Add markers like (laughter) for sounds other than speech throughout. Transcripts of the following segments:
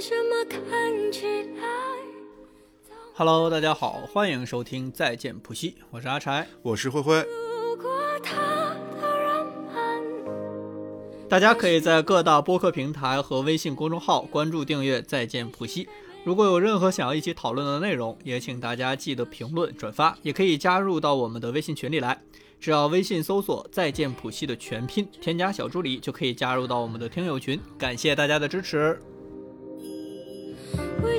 为什么看起来 Hello，大家好，欢迎收听再见普西，我是阿柴。我是灰灰，如果他的人们大家可以在各大播客平台和微信公众号关注订阅再见普西。如果有任何想要一起讨论的内容，也请大家记得评论转发，也可以加入到我们的微信群里来。只要微信搜索“再见普西”的全拼，添加小助理就可以加入到我们的听友群。感谢大家的支持。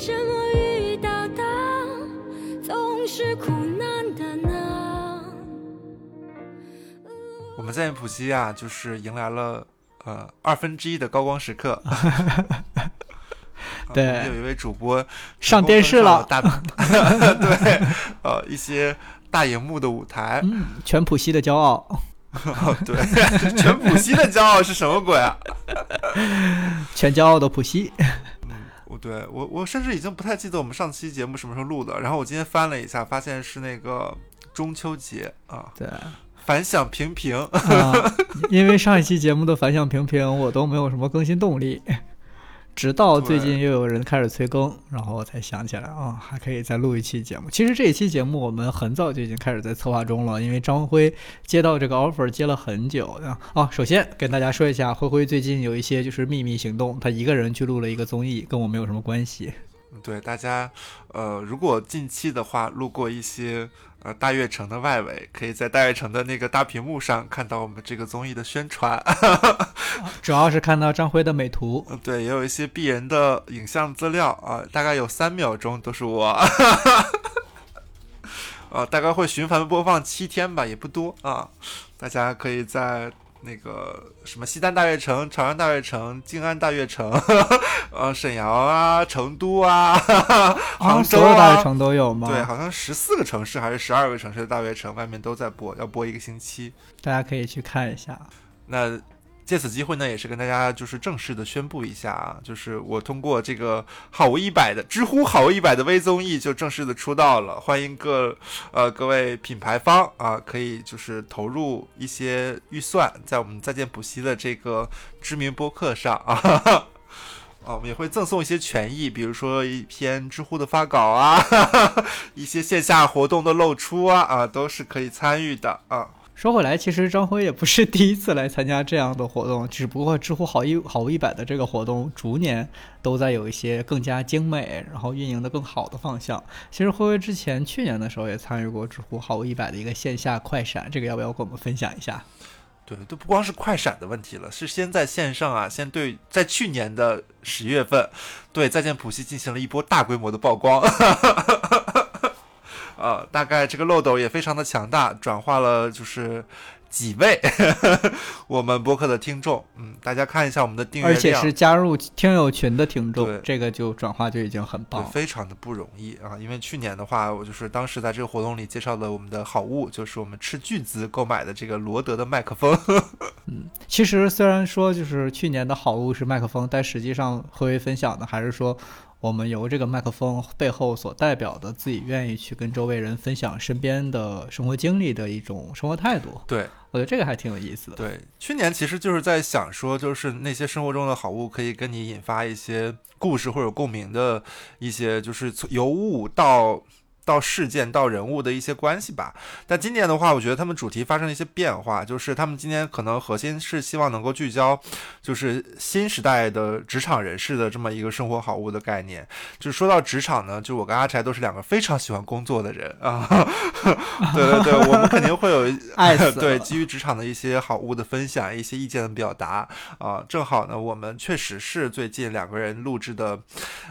为什么遇到的总是苦难的呢？我们在普西啊，就是迎来了呃二分之一的高光时刻。(laughs) 对有一位主播上电视了大 (laughs) 对，呃，一些大荧幕的舞台。嗯，全普西的骄傲。哦，(laughs) 对，全普西的骄傲是什么鬼啊？全骄傲的普西。我对我我甚至已经不太记得我们上期节目什么时候录的。然后我今天翻了一下，发现是那个中秋节啊，对。反响平平。啊，因为上一期节目的反响平平，我都没有什么更新动力。直到最近又有人开始催更，然后我才想起来啊、还可以再录一期节目。其实这一期节目我们很早就已经开始在策划中了，因为张辉接到这个 offer 接了很久啊。哦，首先跟大家说一下，辉辉最近有一些就是秘密行动，他一个人去录了一个综艺，跟我没有什么关系。对大家，呃，如果近期的话路过一些呃大悦城的外围，可以在大悦城的那个大屏幕上看到我们这个综艺的宣传。(laughs) 主要是看到张辉的美图，呃对，也有一些鄙人的影像资料啊、大概有三秒钟都是我。呃，(laughs) 大概会循环播放七天吧，也不多啊。大家可以在那个什么西单大悦城、朝阳大悦城、静安大悦城，(laughs) 呃，沈阳啊、成都啊、(laughs) 啊，杭州所有大啊悦城都有吗？对，好像十四个城市还是十二个城市的大悦城外面都在播，要播一个星期。大家可以去看一下。那借此机会呢，也是跟大家就是正式的宣布一下啊，就是我通过这个好物一百的知乎好物一百的微综艺就正式的出道了，欢迎各呃各位品牌方啊，可以就是投入一些预算在我们再见补习的这个知名播客上啊。(laughs) 啊，我们也会赠送一些权益，比如说一篇知乎的发稿啊，(laughs) 一些线下活动的露出啊，啊，都是可以参与的啊。说回来，其实张辉也不是 (laughs) 第一次来参加这样的活动，只不过知乎好一好物一百的这个活动逐年都在有一些更加精美，然后运营的更好的方向。其实辉辉之前去年的时候也参与过知乎好物一百的一个线下快闪，这个要不要跟我们分享一下？对，都不光是快闪的问题了，是先在线上啊，先对在去年的十月份，对再见普西进行了一波大规模的曝光，(laughs) 呃，大概这个漏斗也非常的强大，转化了就是几位 (laughs) 我们播客的听众，嗯，大家看一下我们的订阅量，而且是加入听友群的听众对，这个就转化就已经很，棒了。非常的不容易啊！因为去年的话，我就是当时在这个活动里介绍的我们的好物，就是我们斥巨资购买的这个罗德的麦克风。(laughs) 嗯其实虽然说就是去年的好物是麦克风，但实际上何为分享的还是说，我们由这个麦克风背后所代表的自己愿意去跟周围人分享身边的生活经历的一种生活态度。对我觉得这个还挺有意思的。对，去年其实就是在想说，就是那些生活中的好物可以跟你引发一些故事或者共鸣的一些，就是从由物到。到事件到人物的一些关系吧，但今年的话，我觉得他们主题发生了一些变化，就是他们今年可能核心是希望能够聚焦，就是新时代的职场人士的这么一个生活好物的概念。就是说到职场呢，就我跟阿柴都是两个非常喜欢工作的人啊，(laughs) 对对对，我们肯定会有 (laughs) 爱死对基于职场的一些好物的分享，一些意见的表达啊、正好呢，我们确实是最近两个人录制的，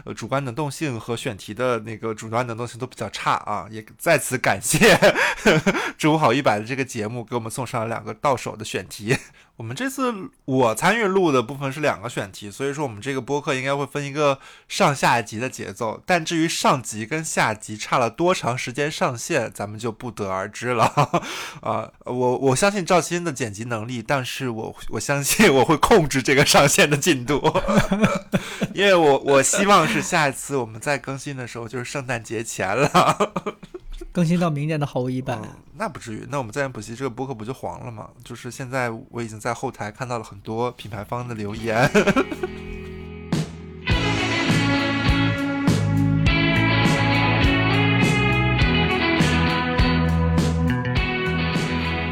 呃，主观能动性和选题的那个主观能动性都比较差啊，也再次感谢 (laughs) 知乎好一百的这个节目给我们送上了两个到手的选题。我们这次我参与录的部分是两个选题，所以说我们这个播客应该会分一个上下集的节奏。但至于上集跟下集差了多长时间上线，咱们就不得而知了。啊、(laughs) 我我相信赵鑫的剪辑能力，但是我我相信我会控制这个上线的进度，(laughs) 因为我我希望是下一次我们再更新的时候就是圣诞节前了。(laughs) 更新到明年的毫无一半。那不至于，那我们在演补习这个播客不就黄了吗？就是现在我已经在后台看到了很多品牌方的留言。(laughs)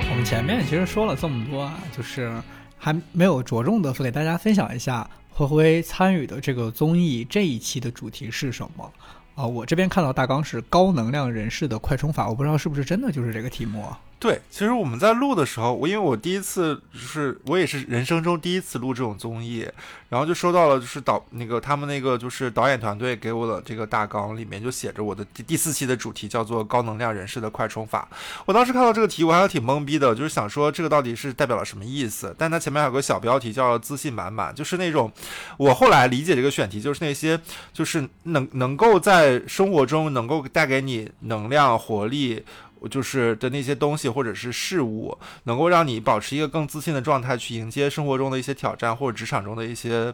我们前面其实说了这么多啊，就是还没有着重的给大家分享一下灰灰参与的这个综艺这一期的主题是什么。啊？我这边看到大纲是高能量人士的快充法，我不知道是不是真的就是这个题目啊。对，其实我们在录的时候，我因为我第一次就是我也是人生中第一次录这种综艺，然后就收到了就是导那个他们那个就是导演团队给我的这个大纲，里面就写着我的第第四期的主题叫做高能量人士的快充法。我当时看到这个题，我还挺懵逼的，就是想说这个到底是代表了什么意思？但它前面还有个小标题叫自信满满，就是那种我后来理解这个选题，就是那些就是能能够在生活中能够带给你能量活力。就是的那些东西或者是事物，能够让你保持一个更自信的状态，去迎接生活中的一些挑战或者职场中的一些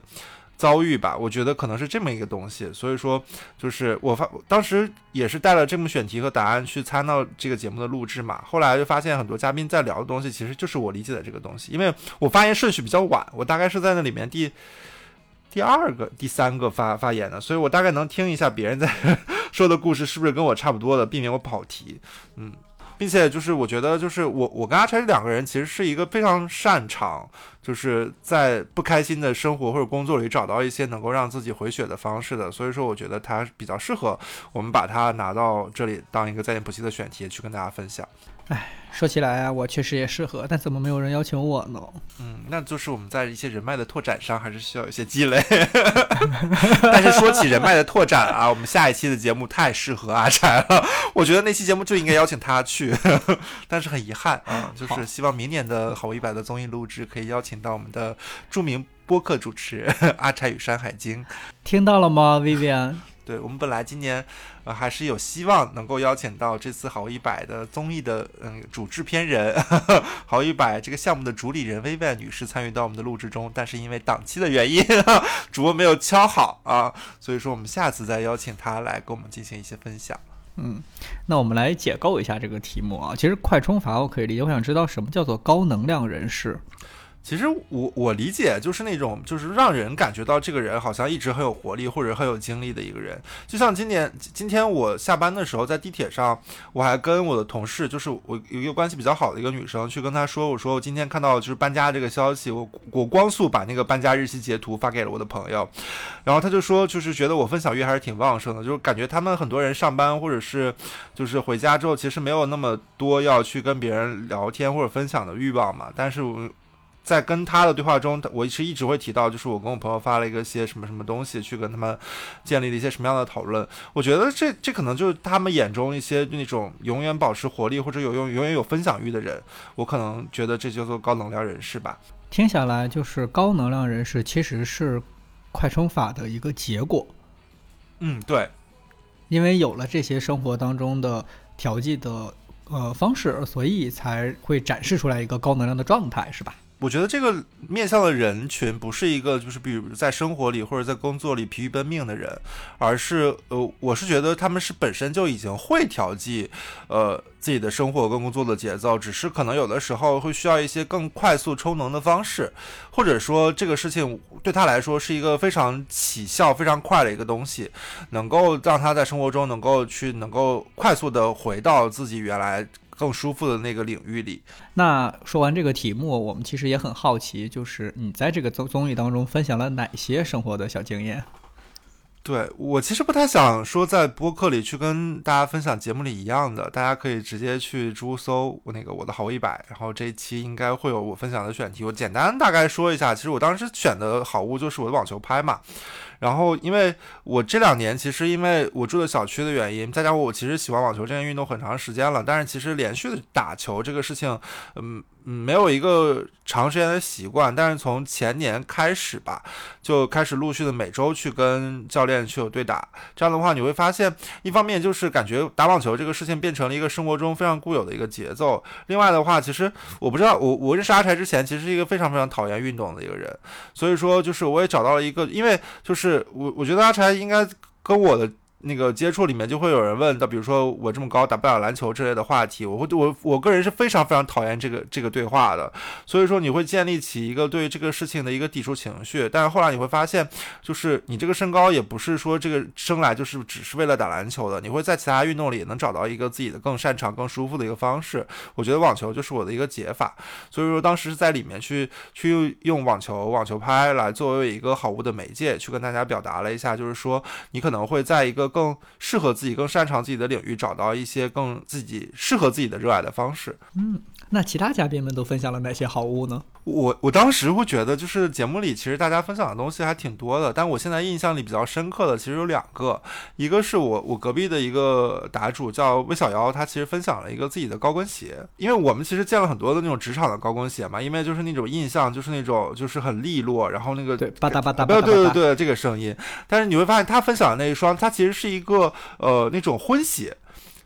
遭遇吧。我觉得可能是这么一个东西。所以说，就是我发当时也是带了这么选题和答案去参到这个节目的录制嘛。后来就发现很多嘉宾在聊的东西，其实就是我理解的这个东西。因为我发言顺序比较晚，我大概是在那里面第第二个、第三个发发言的，所以我大概能听一下别人在。说的故事是不是跟我差不多的？避免我跑题，嗯，并且就是我觉得，就是我我跟阿柴两个人其实是一个非常擅长，就是在不开心的生活或者工作里找到一些能够让自己回血的方式的。所以说，我觉得他比较适合我们把它拿到这里当一个在线补习的选题去跟大家分享。哎。说起来啊，我确实也适合，但怎么没有人邀请我呢？嗯，那就是我们在一些人脉的拓展上还是需要一些积累。(laughs) 但是说起人脉的拓展啊，我们下一期的节目太适合阿柴了，我觉得那期节目就应该邀请他去。(laughs) 但是很遗憾啊，就是希望明年的好一百的综艺录制可以邀请到我们的著名播客主持人阿柴与山海经。听到了吗，Vivian？对我们本来今年，呃，还是有希望能够邀请到这次好一百的综艺的嗯主制片人，(laughs) 好一百这个项目的主理人薇薇女士参与到我们的录制中，但是因为档期的原因，(laughs) 主播没有敲好啊，所以说我们下次再邀请她来跟我们进行一些分享。嗯，那我们来解构一下这个题目啊，其实快充法我可以理解，我想知道什么叫做高能量人士。其实我我理解就是那种就是让人感觉到这个人好像一直很有活力或者很有精力的一个人，就像今年今天我下班的时候在地铁上，我还跟我的同事，就是我有一个关系比较好的一个女生去跟她说，我说我今天看到就是搬家这个消息，我我光速把那个搬家日期截图发给了我的朋友，然后他就说就是觉得我分享欲还是挺旺盛的，就是感觉他们很多人上班或者是就是回家之后其实没有那么多要去跟别人聊天或者分享的欲望嘛，但是我。在跟他的对话中，我是一直会提到，就是我跟我朋友发了一个些什么什么东西，去跟他们建立了一些什么样的讨论。我觉得这这可能就是他们眼中一些那种永远保持活力或者有用永远有分享欲的人。我可能觉得这叫做高能量人士吧。听下来，就是高能量人士其实是快充法的一个结果。嗯，对，因为有了这些生活当中的调剂的呃方式，所以才会展示出来一个高能量的状态，是吧？我觉得这个面向的人群不是一个，就是比如在生活里或者在工作里疲于奔命的人，而是呃，我是觉得他们是本身就已经会调剂，呃，自己的生活跟工作的节奏，只是可能有的时候会需要一些更快速充能的方式，或者说这个事情对他来说是一个非常起效非常快的一个东西，能够让他在生活中能够去能够快速的回到自己原来。更舒服的那个领域里。那说完这个题目，我们其实也很好奇，就是你在这个综综艺当中分享了哪些生活的小经验？对我其实不太想说在播客里去跟大家分享节目里一样的，大家可以直接去知乎搜那个我的好物一百，然后这一期应该会有我分享的选题。我简单大概说一下，其实我当时选的好物就是我的网球拍嘛。然后，因为我这两年其实因为我住的小区的原因，再加上我其实喜欢网球这项运动很长时间了，但是其实连续的打球这个事情，嗯。嗯，没有一个长时间的习惯，但是从前年开始吧，就开始陆续的每周去跟教练去有对打。这样的话，你会发现，一方面就是感觉打网球这个事情变成了一个生活中非常固有的一个节奏。另外的话，其实我不知道，我我认识阿柴之前，其实是一个非常非常讨厌运动的一个人。所以说，就是我也找到了一个，因为就是我我觉得阿柴应该跟我的。那个接触里面就会有人问到，比如说我这么高打不了篮球之类的话题，我会我我个人是非常非常讨厌这个这个对话的，所以说你会建立起一个对这个事情的一个抵触情绪，但是后来你会发现，就是你这个身高也不是说这个生来就是只是为了打篮球的，你会在其他运动里也能找到一个自己的更擅长、更舒服的一个方式。我觉得网球就是我的一个解法，所以说当时是在里面去去用网球网球拍来作为一个好物的媒介，去跟大家表达了一下，就是说你可能会在一个更适合自己、更擅长自己的领域找到一些更自己适合自己的热爱的方式。嗯，那其他嘉宾们都分享了哪些好物呢？我我当时会觉得，就是节目里其实大家分享的东西还挺多的，但我现在印象里比较深刻的其实有两个，一个是我我隔壁的一个答主叫魏小妖，他其实分享了一个自己的高跟鞋，因为我们其实见了很多的那种职场的高跟鞋嘛，因为就是那种印象就是那种就是很利落，然后那个对吧嗒吧嗒吧对对对对这个声音，但是你会发现他分享的那一双，它其实是一个呃那种婚鞋。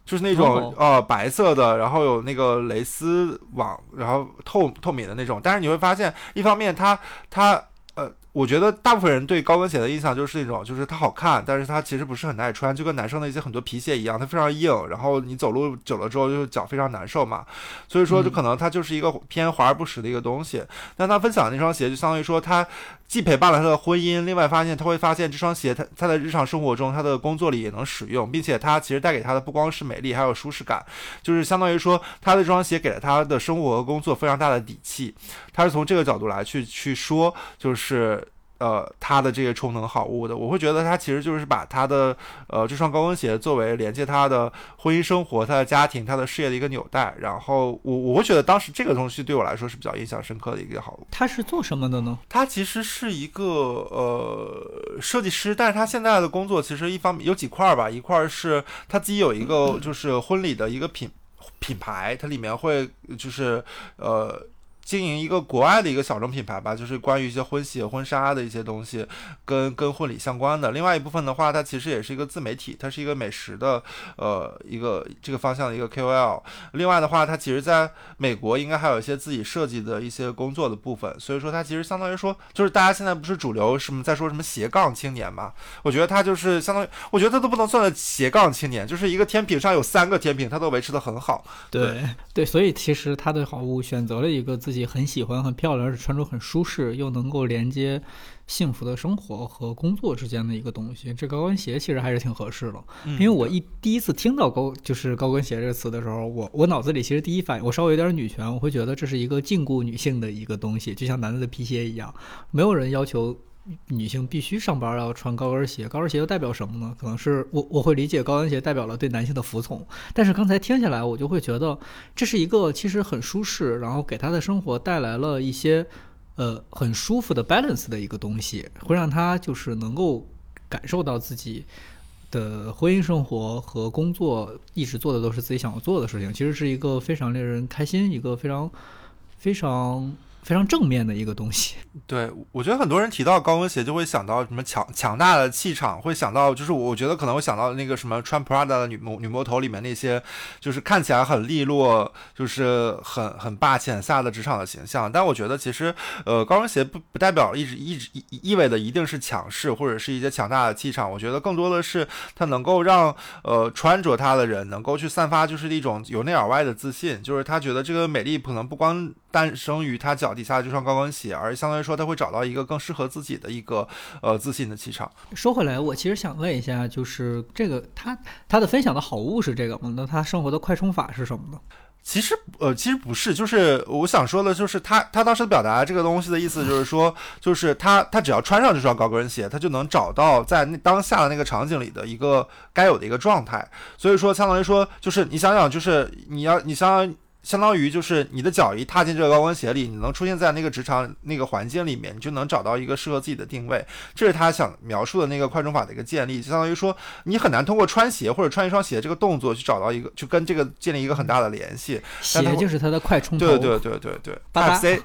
就是那种、哦呃白色的，然后有那个蕾丝网，然后透透明的那种。但是你会发现，一方面它它呃，我觉得大部分人对高跟鞋的印象就是那种，就是它好看，但是它其实不是很耐穿，就跟男生的一些很多皮鞋一样，它非常硬，然后你走路久了之后，就脚非常难受嘛。所以说，就可能它就是一个偏华而不实的一个东西。但他分享的那双鞋，就相当于说他既陪伴了他的婚姻，另外发现他会发现这双鞋他他在日常生活中他的工作里也能使用，并且他其实带给他的不光是美丽，还有舒适感，就是相当于说他的这双鞋给了他的生活和工作非常大的底气。他是从这个角度来去去说，就是。呃，他的这个充能好物的，我会觉得他其实就是把他的呃这双高跟鞋作为连接他的婚姻生活、他的家庭、他的事业的一个纽带。然后我我会觉得当时这个东西对我来说是比较印象深刻的一个好物。他是做什么的呢？他其实是一个呃设计师，但是他现在的工作其实一方面有几块儿吧，一块儿是他自己有一个就是婚礼的一个品品牌，它里面会就是呃。经营一个国外的一个小众品牌吧，就是关于一些婚鞋、婚纱的一些东西，跟跟婚礼相关的。另外一部分的话，它其实也是一个自媒体，它是一个美食的呃一个这个方向的一个 KOL。另外的话，它其实在美国应该还有一些自己设计的一些工作的部分，所以说它其实相当于说，就是大家现在不是主流什么在说什么斜杠青年嘛？我觉得他就是相当于，我觉得他都不能算是斜杠青年，就是一个天平上有三个天平，他都维持的很好。对对，所以其实他的好物选择了一个自己很喜欢、很漂亮，而且穿着很舒适，又能够连接幸福的生活和工作之间的一个东西。这高跟鞋其实还是挺合适的，因为我一第一次听到高就是高跟鞋这个词的时候，我我脑子里其实第一反应，我稍微有点女权，我会觉得这是一个禁锢女性的一个东西，就像男的的皮鞋一样，没有人要求。女性必须上班要穿高跟鞋，高跟鞋又代表什么呢？可能是我我会理解高跟鞋代表了对男性的服从，但是刚才听下来，我就会觉得这是一个其实很舒适，然后给他的生活带来了一些呃很舒服的 balance 的一个东西，会让他就是能够感受到自己的婚姻生活和工作一直做的都是自己想要做的事情，其实是一个非常令人开心，一个非常非常非常正面的一个东西。对，我觉得很多人提到高跟鞋就会想到什么强强大的气场，会想到就是我觉得可能会想到那个什么穿 Prada 的女魔女魔头里面那些，就是看起来很利落，就是很很霸气很飒的职场的形象。但我觉得其实呃高跟鞋不不代表一直一直意意味的一定是强势或者是一些强大的气场。我觉得更多的是它能够让呃穿着它的人能够去散发就是一种由内而外的自信，就是他觉得这个美丽可能不光诞生于他脚底下这双高跟鞋，而相当于说他会找到一个更适合自己的一个呃自信的气场。说回来，我其实想问一下，就是这个他他的分享的好物是这个吗？那他生活的快充法是什么呢？其实呃，其实不是，就是我想说的，就是他他当时表达这个东西的意思，就是说，(laughs) 就是他他只要穿上这双高跟鞋，他就能找到在那当下的那个场景里的一个该有的一个状态。所以说，相当于说，就是你想想，就是你要你相当。相当于就是你的脚一踏进这个高跟鞋里，你能出现在那个职场那个环境里面，你就能找到一个适合自己的定位。这是他想描述的那个快充法的一个建立，就相当于说你很难通过穿鞋或者穿一双鞋这个动作去找到一个，就跟这个建立一个很大的联系。鞋就是他的快充头。对对对对 (laughs) 对，Type C，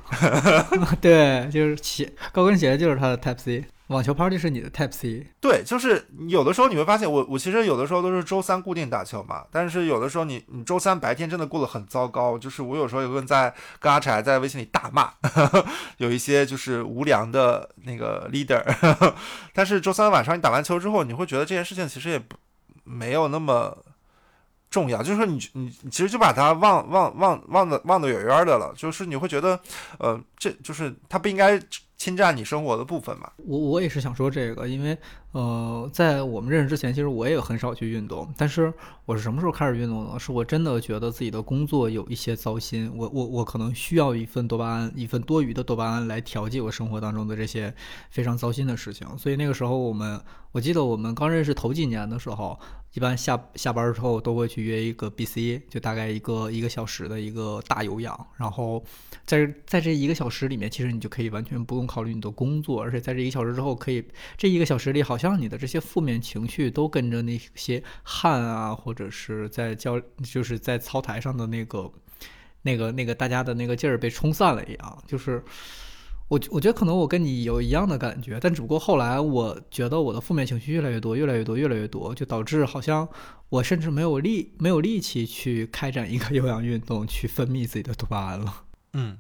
对，就是鞋高跟鞋就是他的 Type C，网球 party 是你的 Type C。对，就是有的时候你会发现，我我其实有的时候都是周三固定打球嘛，但是有的时候你你周三白天真的过得很糟糕，就是我有时候也会在跟阿柴在微信里大骂，(laughs) 有一些就是无良的那个 leader，(laughs) 但是周三晚上你打完球之后，你会觉得这件事情其实也不。没有那么重要。就是说你你其实就把它忘忘忘忘的忘得远远的了。就是你会觉得，呃，这就是它不应该侵占你生活的部分嘛。我我也是想说这个，因为呃，在我们认识之前，其实我也很少去运动。但是我是什么时候开始运动呢？是我真的觉得自己的工作有一些糟心，我我我可能需要一份多巴胺，一份多余的多巴胺来调剂我生活当中的这些非常糟心的事情。所以那个时候，我们我记得我们刚认识头几年的时候，一般下下班之后都会去约一个 BC，就大概一个一个小时的一个大有氧。然后在在这一个小时里面，其实你就可以完全不用考虑你的工作，而且在这一个小时之后，可以这一个小时里，好像你的这些负面情绪都跟着那些汗啊，或者是在教就是在操台上的那个那个那个大家的那个劲儿被冲散了一样。就是我我觉得可能我跟你有一样的感觉，但只不过后来我觉得我的负面情绪越来越多，越来越多，越来越多，就导致好像我甚至没有力没有力气去开展一个有氧运动，去分泌自己的多巴胺了。嗯，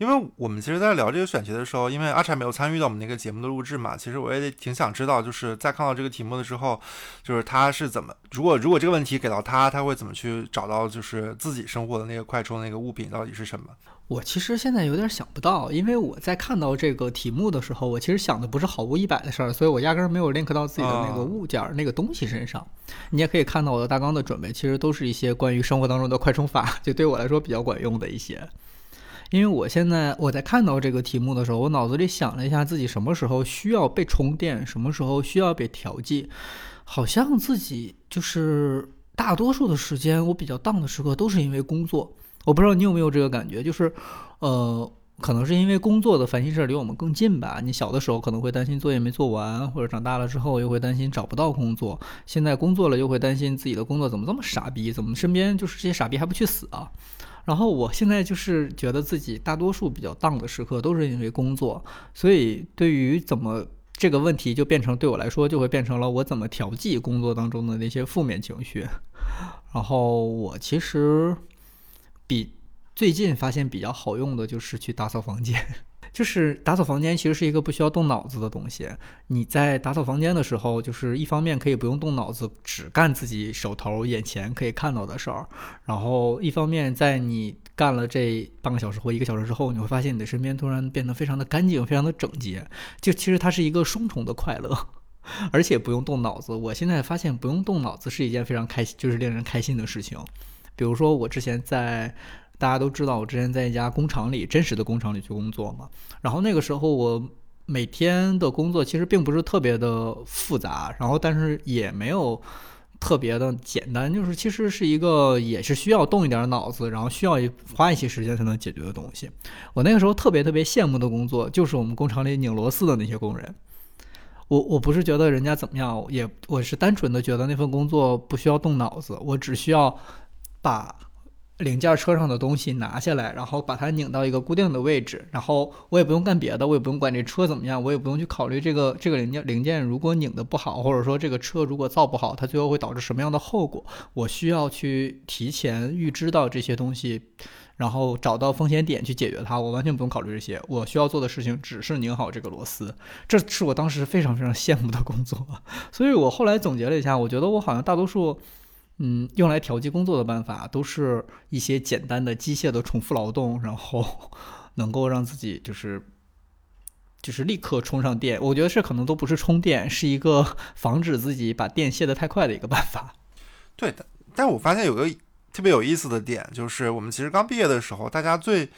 因为我们其实，在聊这个选题的时候，因为阿柴没有参与到我们那个节目的录制嘛，其实我也挺想知道，就是在看到这个题目的时候，就是他是怎么，如果如果这个问题给到他，他会怎么去找到就是自己生活的那个快充那个物品到底是什么？我其实现在有点想不到，因为我在看到这个题目的时候，我其实想的不是好物一百的事儿，所以我压根儿没有 link 到自己的那个哦物件儿、那个东西身上。你也可以看到我的大纲的准备，其实都是一些关于生活当中的快充法，就对我来说比较管用的一些。因为我现在我在看到这个题目的时候，我脑子里想了一下自己什么时候需要被充电，什么时候需要被调剂，好像自己就是大多数的时间我比较荡的时刻都是因为工作。我不知道你有没有这个感觉，就是，呃，可能是因为工作的烦心事儿离我们更近吧。你小的时候可能会担心作业没做完，或者长大了之后又会担心找不到工作，现在工作了又会担心自己的工作怎么这么傻逼，怎么身边就是这些傻逼还不去死啊？然后我现在就是觉得自己大多数比较荡的时刻都是因为工作，所以对于怎么这个问题就变成对我来说就会变成了我怎么调剂工作当中的那些负面情绪。然后我其实比最近发现比较好用的就是去打扫房间。就是打扫房间其实是一个不需要动脑子的东西。你在打扫房间的时候，就是一方面可以不用动脑子，只干自己手头眼前可以看到的事儿，然后一方面在你干了这半个小时或一个小时之后，你会发现你的身边突然变得非常的干净，非常的整洁。就其实它是一个双重的快乐，(laughs) 而且不用动脑子。我现在发现不用动脑子是一件非常开心，就是令人开心的事情。比如说我之前在。大家都知道，我之前在一家工厂里，真实的工厂里去工作嘛。然后那个时候，我每天的工作其实并不是特别的复杂，然后但是也没有特别的简单，就是其实是一个也是需要动一点脑子，然后需要花一些时间才能解决的东西。我那个时候特别特别羡慕的工作，就是我们工厂里拧螺丝的那些工人。我我不是觉得人家怎么样，也我是单纯的觉得那份工作不需要动脑子，我只需要把。零件车上的东西拿下来，然后把它拧到一个固定的位置，然后我也不用干别的，我也不用管这车怎么样，我也不用去考虑这个这个零件零件如果拧的不好，或者说这个车如果造不好，它最后会导致什么样的后果，我需要去提前预知到这些东西，然后找到风险点去解决它，我完全不用考虑这些，我需要做的事情只是拧好这个螺丝，这是我当时非常非常羡慕的工作，(laughs) 所以我后来总结了一下，我觉得我好像大多数。嗯，用来调剂工作的办法都是一些简单的机械的重复劳动，然后 (laughs) 能够让自己就是就是立刻充上电。我觉得这可能都不是充电，是一个 (laughs) 防止自己把电卸得太快的一个办法。(laughs) 对的，但我发现有个特别有意思的点，就是我们其实刚毕业的时候，大家最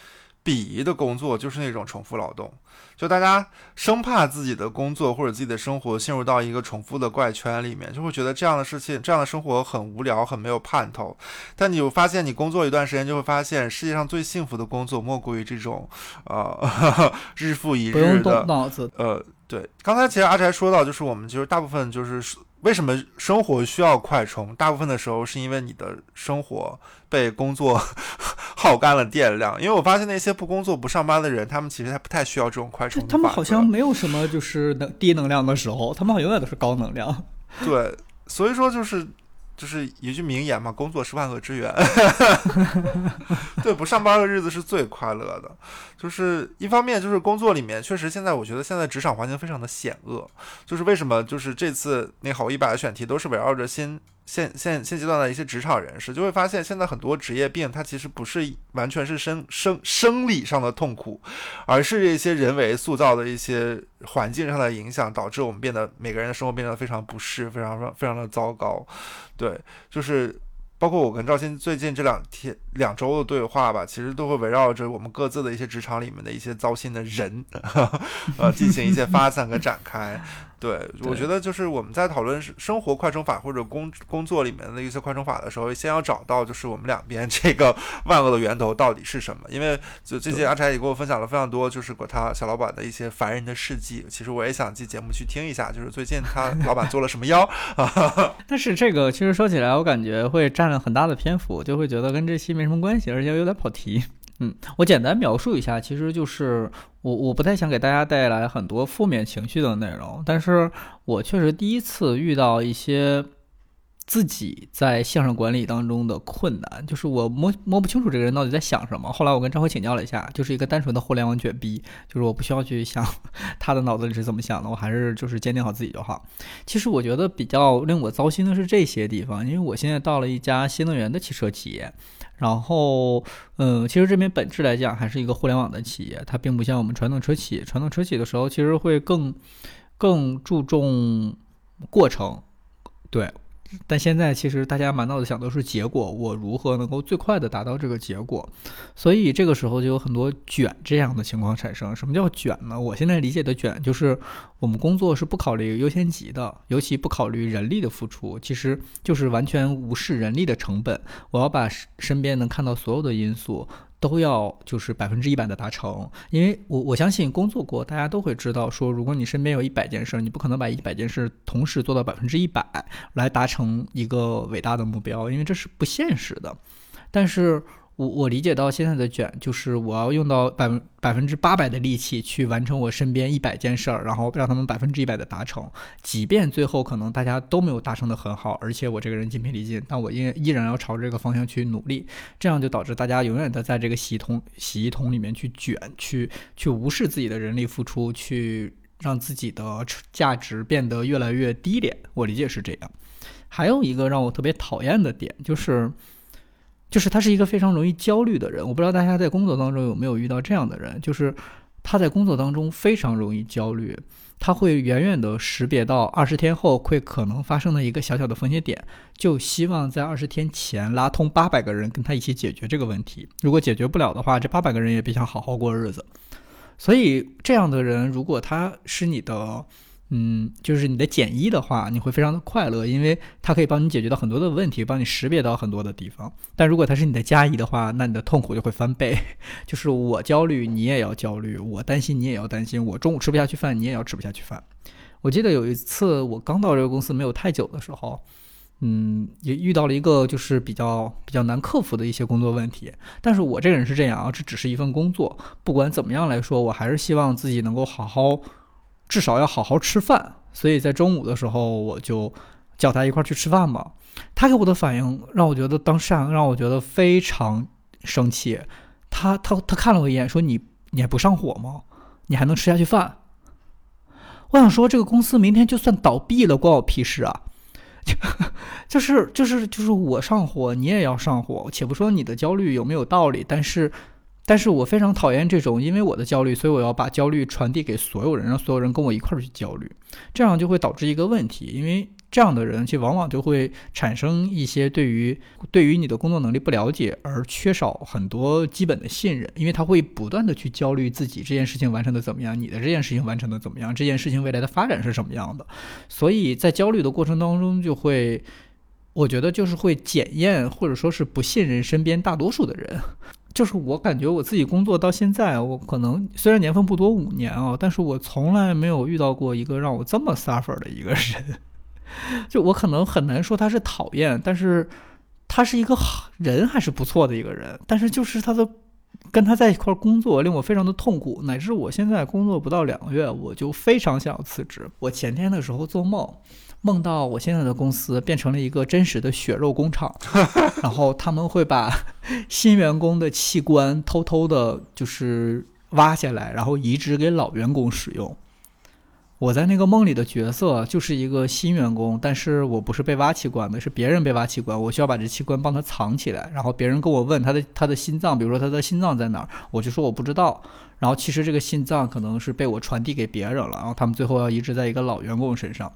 鄙夷的工作就是那种重复劳动，就大家生怕自己的工作或者自己的生活陷入到一个重复的怪圈里面，就会觉得这样的事情、这样的生活很无聊、很没有盼头。但你有发现，你工作一段时间，就会发现世界上最幸福的工作莫过于这种，呃，(laughs) 日复一不用日的动脑子，呃，对，刚才其实阿宅说到，就是我们其实大部分就是为什么生活需要快充，大部分的时候是因为你的生活被工作 (laughs) 耗干了电量。因为我发现那些不工作不上班的人，他们其实还不太需要这种快充他们好像没有什么就是能低能量的时候，他们好像永远都是高能量。对，所以说就是就是一句名言嘛，工作是万恶之源。(laughs) 对，不上班的日子是最快乐的。就是一方面就是工作里面确实现在我觉得现在职场环境非常的险恶。就是为什么就是这次那好一百的选题都是围绕着新现现现阶段的一些职场人士，就会发现现在很多职业病，它其实不是完全是生生生理上的痛苦，而是一些人为塑造的一些环境上的影响，导致我们变得每个人的生活变得非常不适，非常非常非常的糟糕。对，就是包括我跟赵鑫最近这两天两周的对话吧，其实都会围绕着我们各自的一些职场里面的一些糟心的人，(laughs) 呃，进行一些发散和展开。对，我觉得就是我们在讨论生活快充法或者工工作里面的一些快充法的时候，先要找到就是我们两边 (laughs) 这个万恶的源头到底是什么。因为就最近阿柴也给我分享了非常多，就是他小老板的一些烦人的事迹。其实我也想进节目去听一下，就是最近他 (laughs) 老板做了什么妖。(laughs) 但是这个其实说起来，我感觉会占了很大的篇幅，就会觉得跟这期没什么关系，而且有点跑题。嗯，我简单描述一下，其实就是我我不太想给大家带来很多负面情绪的内容，但是我确实第一次遇到一些自己在线上管理当中的困难，就是我摸摸不清楚这个人到底在想什么。后来我跟张辉请教了一下，就是一个单纯的互联网卷逼，就是我不需要去想 (laughs) 他的脑子里是怎么想的，我还是就是坚定好自己就好。其实我觉得比较令我糟心的是这些地方，因为我现在到了一家新能源的汽车企业。然后，嗯，其实这边本质来讲还是一个互联网的企业，它并不像我们传统车企。传统车企的时候，其实会更更注重过程，对。但现在其实大家满脑子想都是结果，我如何能够最快的达到这个结果？所以这个时候就有很多卷这样的情况产生。什么叫卷呢？我现在理解的卷就是我们工作是不考虑优先级的，尤其不考虑人力的付出，其实就是完全无视人力的成本。我要把身边能看到所有的因素。都要就是百分之一百的达成，因为我我相信工作过，大家都会知道，说如果你身边有一百件事，你不可能把一百件事同时做到百分之一百来达成一个伟大的目标，因为这是不现实的。但是。我我理解到现在的卷就是我要用到百分百分之八百的力气去完成我身边一百件事儿，然后让他们百分之一百的达成，即便最后可能大家都没有达成的很好，而且我这个人精疲力尽，但我依依然要朝这个方向去努力，这样就导致大家永远的在这个洗衣桶洗衣桶里面去卷，去去无视自己的人力付出，去让自己的价值变得越来越低廉。我理解是这样。还有一个让我特别讨厌的点就是。就是他是一个非常容易焦虑的人，我不知道大家在工作当中有没有遇到这样的人，就是他在工作当中非常容易焦虑，他会远远的识别到二十天后会可能发生的一个小小的风险点，就希望在二十天前拉通八百个人跟他一起解决这个问题。如果解决不了的话，这八百个人也别想好好过日子。所以这样的人，如果他是你的。嗯，就是你的减一的话，你会非常的快乐，因为它可以帮你解决到很多的问题，帮你识别到很多的地方。但如果它是你的加一的话，那你的痛苦就会翻倍。(laughs) 就是我焦虑，你也要焦虑；我担心，你也要担心；我中午吃不下去饭，你也要吃不下去饭。我记得有一次我刚到这个公司没有太久的时候，嗯，也遇到了一个就是比较比较难克服的一些工作问题。但是我这个人是这样啊，这只是一份工作，不管怎么样来说，我还是希望自己能够好好。至少要好好吃饭，所以在中午的时候我就叫他一块儿去吃饭吧。他给我的反应让我觉得当下让我觉得非常生气。他他他看了我一眼，说：“你你还不上火吗？你还能吃下去饭？”我想说，这个公司明天就算倒闭了，关我屁事啊！就 (laughs) 就是就是就是我上火，你也要上火。且不说你的焦虑有没有道理，但是。但是我非常讨厌这种，因为我的焦虑，所以我要把焦虑传递给所有人，让所有人跟我一块儿去焦虑，这样就会导致一个问题，因为这样的人其实往往就会产生一些对于对于你的工作能力不了解而缺少很多基本的信任，因为他会不断的去焦虑自己这件事情完成的怎么样，你的这件事情完成的怎么样，这件事情未来的发展是什么样的，所以在焦虑的过程当中，就会我觉得就是会检验或者说是不信任身边大多数的人。就是我感觉我自己工作到现在，我可能虽然年份不多五年啊，但是我从来没有遇到过一个让我这么 suffer 的一个人。(laughs) 就我可能很难说他是讨厌，但是他是一个好人，还是不错的一个人。但是就是他的跟他在一块工作令我非常的痛苦，乃至我现在工作不到两个月，我就非常想要辞职。我前天的时候做梦。梦到我现在的公司变成了一个真实的血肉工厂，(laughs) 然后他们会把新员工的器官偷偷的，就是挖下来，然后移植给老员工使用。我在那个梦里的角色就是一个新员工，但是我不是被挖器官的，是别人被挖器官，我需要把这器官帮他藏起来。然后别人跟我问他的他的心脏，比如说他的心脏在哪儿，我就说我不知道。然后其实这个心脏可能是被我传递给别人了，然后他们最后要移植在一个老员工身上。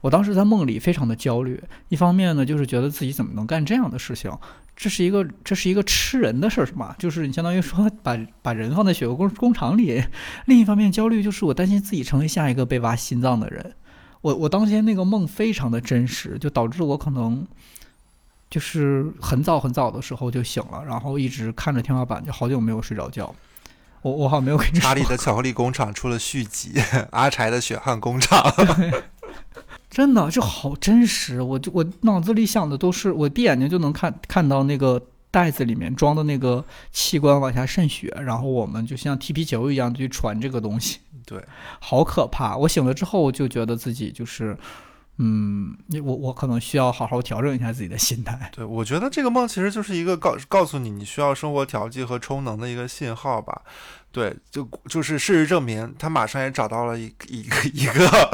我当时在梦里非常的焦虑，一方面呢就是觉得自己怎么能干这样的事情，这是一个这是一个吃人的事儿是吗？就是你相当于说把把人放在血肉工工厂里。另一方面焦虑就是我担心自己成为下一个被挖心脏的人。我我当天那个梦非常的真实，就导致我可能就是很早很早的时候就醒了，然后一直看着天花板，就好久没有睡着觉。我我好像没有跟你说。查理的巧克力工厂出了续集，(laughs) 阿柴的血汗工厂。(laughs) 真的就好真实，我就我脑子里想的都是，我闭眼睛就能看看到那个袋子里面装的那个器官往下渗血，然后我们就像踢皮球一样去传这个东西。对，好可怕！我醒了之后就觉得自己就是，嗯，我我可能需要好好调整一下自己的心态。(laughs) 对，我觉得这个梦其实就是一个告告诉你你需要生活调剂和充能的一个信号吧。对，就就是事实证明，他马上也找到了一一个 (laughs) 一个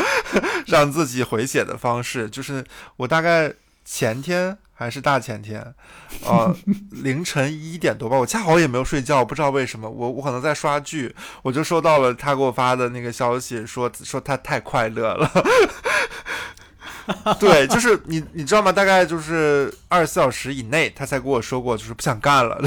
让自己回血的方式。就是我大概前天还是大前天，呃，(laughs) 凌晨一点多吧，我恰好也没有睡觉，不知道为什么，我我可能在刷剧，我就收到了他给我发的那个消息，说说他太快乐了。(laughs) 对，就是你，你知道吗？大概就是二十四小时以内，他才跟我说过，就是不想干了，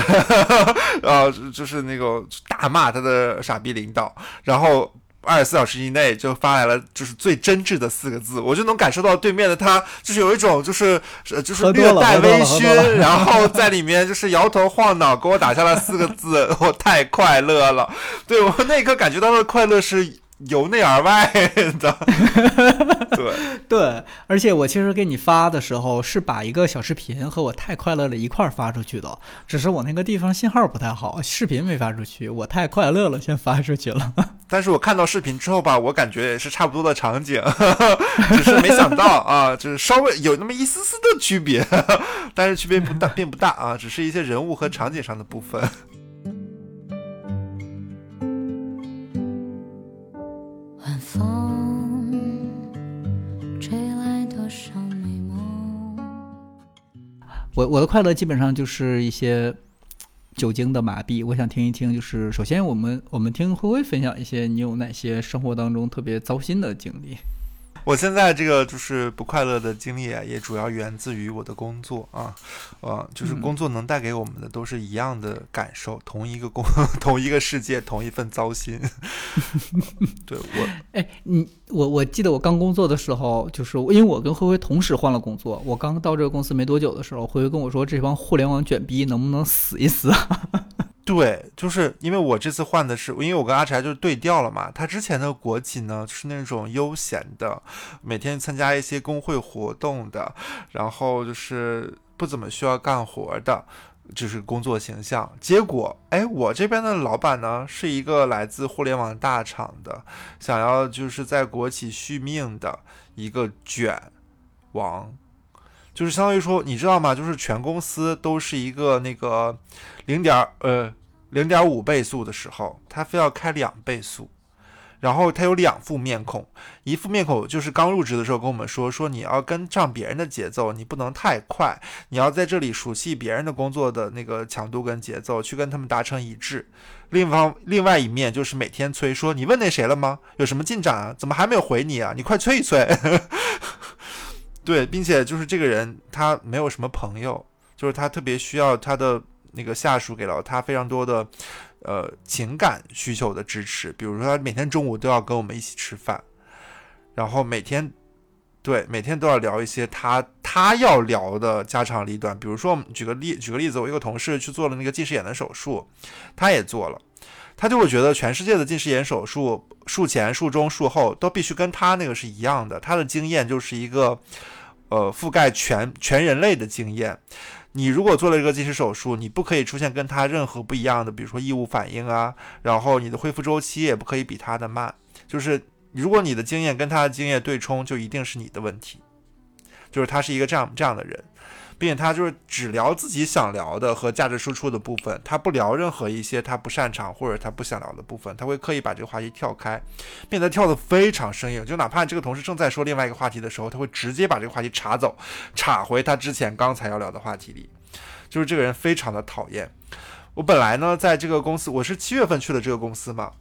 呃，(laughs) 就是那个大骂他的傻逼领导，然后二十四小时以内就发来了，就是最真挚的四个字，我就能感受到对面的他，就是有一种就是呃就是略带微醺，(laughs) 然后在里面就是摇头晃脑给我打下了四个字，我太快乐了，对我那一刻感觉到的快乐是。由内而外的，(laughs) 对对，而且我其实给你发的时候是把一个小视频和我太快乐了一块儿发出去的，只是我那个地方信号不太好，视频没发出去，我太快乐了先发出去了。但是我看到视频之后吧，我感觉也是差不多的场景，只是没想到啊，就是稍微有那么一丝丝的区别，(laughs) 但是区别不大，并不大啊，只是一些人物和场景上的部分。我我的快乐基本上就是一些酒精的麻痹。我想听一听，就是首先我们我们听灰灰分享一些你有哪些生活当中特别糟心的经历。我现在这个就是不快乐的经历啊，也主要源自于我的工作啊，呃，就是工作能带给我们的都是一样的感受，同一个工，(laughs) 同一个世界，同一份糟心。(laughs) 对我，(laughs) 哎，你我我记得我刚工作的时候，就是因为我跟灰灰同时换了工作，我刚到这个公司没多久的时候，灰灰跟我说，这帮互联网卷逼能不能死一死？对，就是因为我这次换的是，因为我跟阿柴就是对调了嘛。他之前的国企呢，是那种悠闲的，每天参加一些工会活动的，然后就是不怎么需要干活的，就是工作形象。结果，哎，我这边的老板呢，是一个来自互联网大厂的，想要就是在国企续命的一个卷王。就是相当于说，你知道吗？就是全公司都是一个那个零点呃零点五倍速的时候，他非要开两倍速，然后他有两副面孔，一副面孔就是刚入职的时候跟我们说，说你要跟上别人的节奏，你不能太快，你要在这里熟悉别人的工作的那个强度跟节奏，去跟他们达成一致。另一方另外一面就是每天催说，你问那谁了吗？有什么进展啊？怎么还没有回你啊？你快催一催。(laughs) 对，并且就是这个人，他没有什么朋友，就是他特别需要他的那个下属给了他非常多的，呃，情感需求的支持。比如说，他每天中午都要跟我们一起吃饭，然后每天，对，每天都要聊一些他他要聊的家长里短。比如说，举个例，举个例子，我一个同事去做了那个近视眼的手术，他也做了。他就会觉得全世界的近视眼手术术前、术中、术后都必须跟他那个是一样的。他的经验就是一个，呃，覆盖全全人类的经验。你如果做了一个近视手术，你不可以出现跟他任何不一样的，比如说异物反应啊，然后你的恢复周期也不可以比他的慢。就是如果你的经验跟他的经验对冲，就一定是你的问题。就是他是一个这样这样的人。并且他就是只聊自己想聊的和价值输出的部分，他不聊任何一些他不擅长或者他不想聊的部分，他会刻意把这个话题跳开，并且他跳得非常生硬。就哪怕这个同事正在说另外一个话题的时候，他会直接把这个话题插走，插回他之前刚才要聊的话题里。就是这个人非常的讨厌。我本来呢，在这个公司，我是七月份去的这个公司嘛。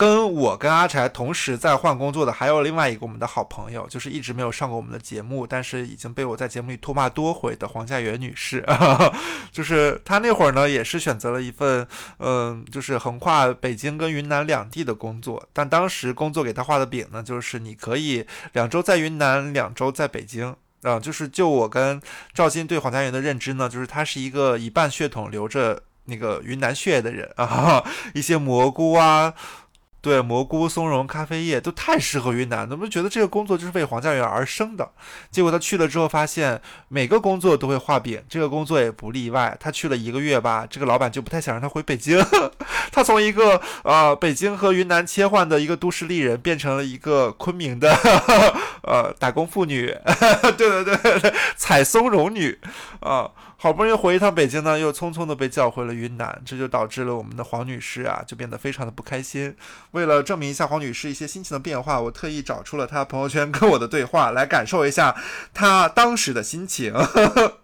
跟我跟阿柴同时在换工作的还有另外一个我们的好朋友，就是一直没有上过我们的节目，但是已经被我在节目里唾骂多回的黄佳媛女士。(laughs) 就是她那会儿呢，也是选择了一份嗯，就是横跨北京跟云南两地的工作。但当时工作给她画的饼呢，就是你可以两周在云南，两周在北京。啊，就是就我跟赵鑫对黄佳媛的认知呢，就是她是一个一半血统留着那个云南血的人啊，(laughs) 一些蘑菇啊。对蘑菇、松茸、咖啡叶都太适合云南，怎么觉得这个工作就是为黄家园而生的？结果他去了之后，发现每个工作都会画饼，这个工作也不例外。他去了一个月吧，这个老板就不太想让他回北京。(laughs) 他从一个呃北京和云南切换的一个都市丽人，变成了一个昆明的呃打工妇女。(laughs) 对对对对，采松茸女 (laughs) 啊。好不容易回一趟北京呢，又匆匆的被叫回了云南，这就导致了我们的黄女士啊，就变得非常的不开心。为了证明一下黄女士一些心情的变化，我特意找出了她朋友圈跟我的对话，来感受一下她当时的心情。(laughs)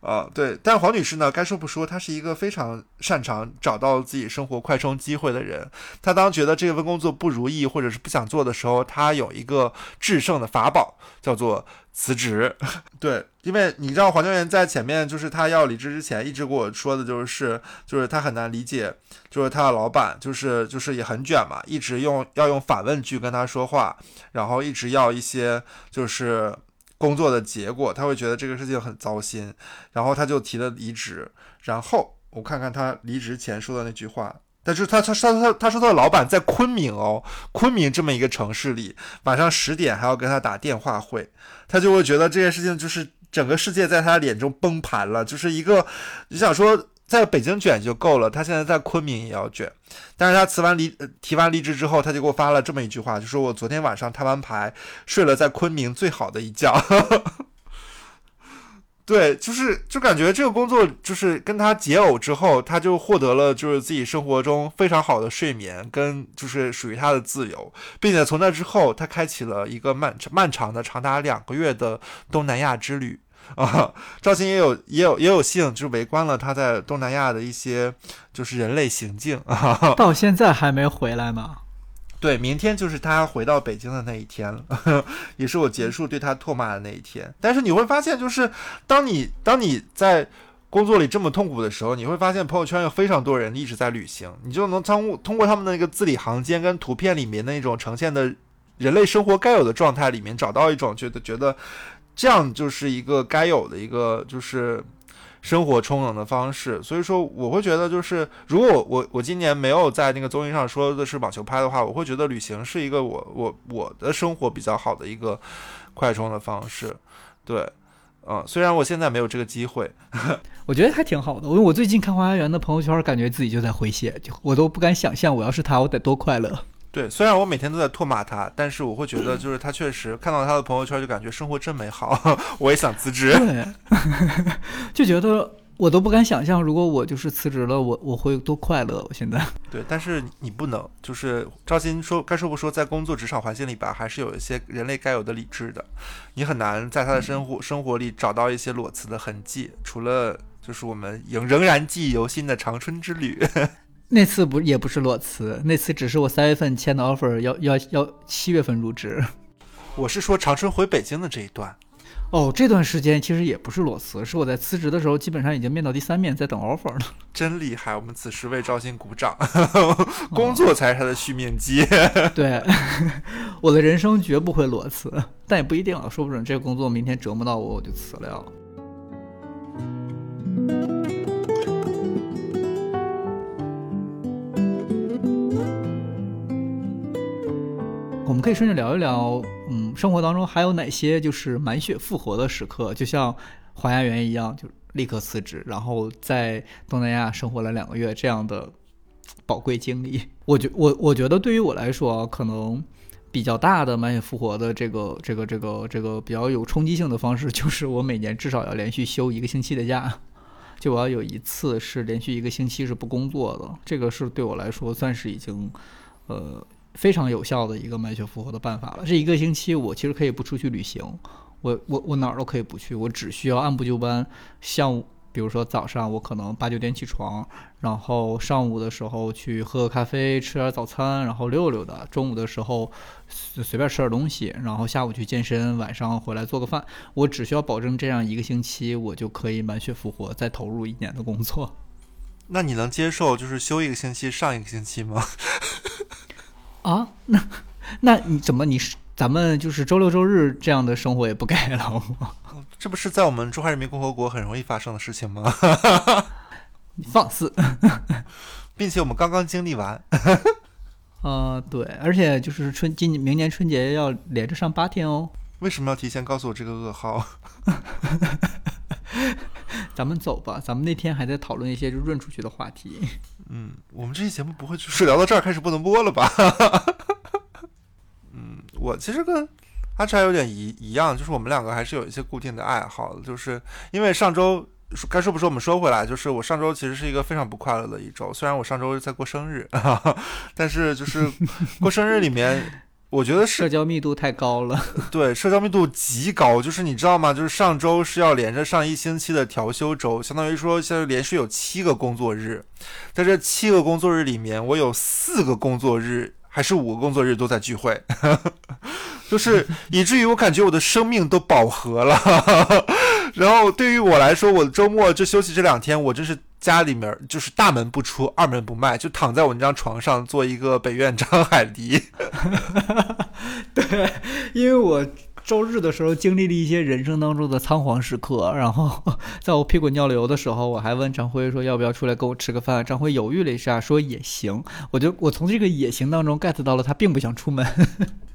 啊，对，但黄女士呢，该说不说，她是一个非常擅长找到自己生活快充机会的人。她当觉得这份工作不如意或者是不想做的时候，她有一个制胜的法宝，叫做辞职。(laughs) 对，因为你知道黄教员在前面，就是他要离职之前，一直跟我说的就是，就是他很难理解，就是他的老板，就是就是也很卷嘛，一直用要用反问句跟他说话，然后一直要一些就是。工作的结果，他会觉得这个事情很糟心，然后他就提了离职。然后我看看他离职前说的那句话，但是他他他他他说他的老板在昆明哦，昆明这么一个城市里，晚上十点还要跟他打电话会，他就会觉得这件事情就是整个世界在他脸中崩盘了，就是一个你想说。在北京卷就够了，他现在在昆明也要卷。但是他辞完离提完离职之后，他就给我发了这么一句话，就说我昨天晚上摊完牌，睡了在昆明最好的一觉。(laughs) 对，就是就感觉这个工作就是跟他结偶之后，他就获得了就是自己生活中非常好的睡眠跟就是属于他的自由，并且从那之后，他开启了一个漫漫长的长达两个月的东南亚之旅。(laughs) 啊，赵鑫也有也有也有幸，就是围观了他在东南亚的一些就是人类行径啊。(laughs) 到现在还没回来吗？对，明天就是他回到北京的那一天了，(laughs) 也是我结束对他唾骂的那一天。但是你会发现，就是当你当你在工作里这么痛苦的时候，你会发现朋友圈有非常多人一直在旅行，你就能通通过他们的那个字里行间跟图片里面的那种呈现的人类生活该有的状态里面，找到一种觉得觉得。这样就是一个该有的一个就是生活充能的方式，所以说我会觉得就是如果我我今年没有在那个综艺上说的是网球拍的话，我会觉得旅行是一个我我我的生活比较好的一个快充的方式。对，嗯，虽然我现在没有这个机会，我觉得还挺好的。因为我最近看花园的朋友圈，感觉自己就在回血，就我都不敢想象我要是他，我得多快乐。对，虽然我每天都在唾骂他，但是我会觉得，就是他确实看到他的朋友圈，就感觉生活真美好。(laughs) 我也想辞职，对，(laughs) 就觉得我都不敢想象，如果我就是辞职了，我我会多快乐。我现在对，但是你不能，就是赵鑫说，该说不说，在工作职场环境里吧，还是有一些人类该有的理智的。你很难在他的生活生活里找到一些裸辞的痕迹，除了就是我们仍仍然记忆犹新的长春之旅。那次不也不是裸辞，那次只是我三月份签的 offer，要要要七月份入职。我是说长春回北京的这一段。哦，这段时间其实也不是裸辞，是我在辞职的时候，基本上已经面到第三面，在等 offer 了。真厉害，我们此时为赵鑫鼓掌。(laughs) 工作才是他的续命机。对，(laughs) 我的人生绝不会裸辞，但也不一定啊，说不准这个工作明天折磨到我，我就辞了。我们可以顺着聊一聊，嗯，生活当中还有哪些就是满血复活的时刻？就像黄亚元一样，就立刻辞职，然后在东南亚生活了两个月这样的宝贵经历。我觉我我觉得对于我来说，可能比较大的满血复活的这个这个这个这个比较有冲击性的方式，就是我每年至少要连续休一个星期的假，就我要有一次是连续一个星期是不工作的，这个是对我来说算是已经呃非常有效的一个满血复活的办法了。这一个星期我其实可以不出去旅行，我我我哪儿都可以不去，我只需要按部就班，像比如说早上我可能八九点起床，然后上午的时候去喝个咖啡，吃点早餐，然后溜溜的。中午的时候随随便吃点东西，然后下午去健身，晚上回来做个饭。我只需要保证这样一个星期，我就可以满血复活，再投入一年的工作。(laughs) 那你能接受就是休一个星期上一个星期吗？啊，那那你怎么你是咱们就是周六周日这样的生活也不改了吗？(laughs) 这不是在我们中华人民共和国很容易发生的事情吗？你 (laughs) 放肆！(laughs) 并且我们刚刚经历完。啊，对，而且就是春今明年春节要连着上八天哦。为什么要提前告诉我这个噩耗？(laughs) 咱们走吧，咱们那天还在讨论一些就润出去的话题。(laughs) 嗯，我们这期节目不会就是聊到这儿开始不能播了吧？(laughs) 嗯，我其实跟阿柴有点一一样，就是我们两个还是有一些固定的爱好，就是因为上周该说不说，我们说回来，就是我上周其实是一个非常不快乐的一周，虽然我上周在过生日，但是就是过生日里面。我觉得社交密度太高了，(laughs) 对，社交密度极高，就是你知道吗？就是上周是要连着上一星期的调休周，相当于说现在连续有七个工作日，在这七个工作日里面，我有四个工作日还是五个工作日都在聚会，(laughs) 就是以至于我感觉我的生命都饱和了。(laughs) 然后对于我来说，我的周末就休息这两天，我真是。家里面就是大门不出，二门不迈，就躺在我那张床上做一个北院张海迪。(laughs) 对，因为我周日的时候经历了一些人生当中的仓皇时刻，然后在我屁滚尿流的时候，我还问张辉说要不要出来跟我吃个饭。张辉犹豫了一下，说也行。我就我从这个也行当中 get 到了他并不想出门。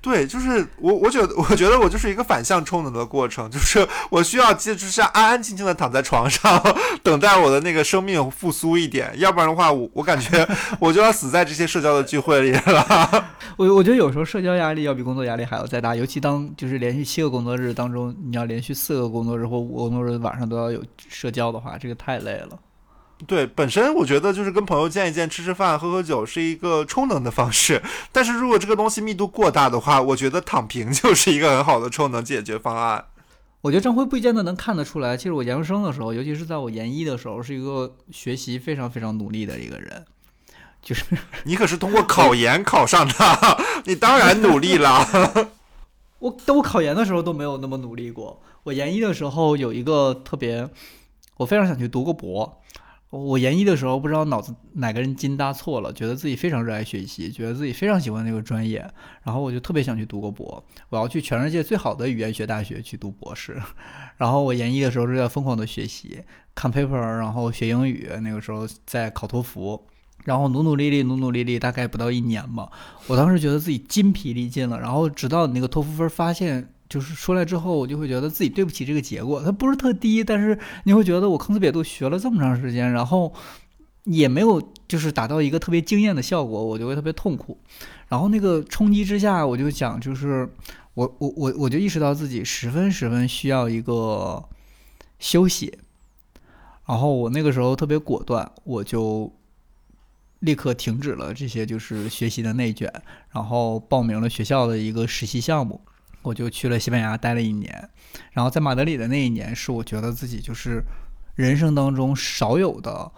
对，就是我，我觉得，(laughs) 我觉得我就是一个反向充能的过程，就是我需要就是安安静静的躺在床上，等待我的那个生命复苏一点，要不然的话，我我感觉我就要死在这些社交的聚会里了。(laughs) 我我觉得有时候社交压力要比工作压力还要再大，尤其当就是连续七个工作日当中，你要连续四个工作日或五个工作日晚上都要有社交的话，这个太累了。对，本身我觉得就是跟朋友见一见、吃吃饭、喝喝酒是一个充能的方式。但是如果这个东西密度过大的话，我觉得躺平 (laughs) 就是一个很好的充能解决方案。我觉得张辉不一见得能看得出来。其实我研究生的时候，尤其是在我研一的时候，是一个学习非常非常努力的一个人。就是你可是通过考研考上的，(laughs) 你当然努力了。(laughs) 我等我考研的时候都没有那么努力过。我研一的时候有一个特别，我非常想去读个博。我研一的时候，不知道脑子哪个人筋搭错了，觉得自己非常热爱学习，觉得自己非常喜欢那个专业，然后我就特别想去读个博，我要去全世界最好的语言学大学去读博士。(laughs) 然后我研一的时候是在疯狂的学习，看 paper，然后学英语，那个时候在考托福，然后努努力力，努努力力，大概不到一年吧。我当时觉得自己筋疲力尽了，然后直到你那个托福分发现。就是出来之后，我就会觉得自己对不起这个结果。它不是特低，但是你会觉得我坑字瘪肚学了这么长时间，然后也没有就是达到一个特别惊艳的效果，我就会特别痛苦。然后那个冲击之下，我就想，就是我我我我就意识到自己十分十分需要一个休息。然后我那个时候特别果断，我就立刻停止了这些就是学习的内卷，然后报名了学校的一个实习项目。我就去了西班牙待了一年，然后在马德里的那一年是我觉得自己就是人生当中少有的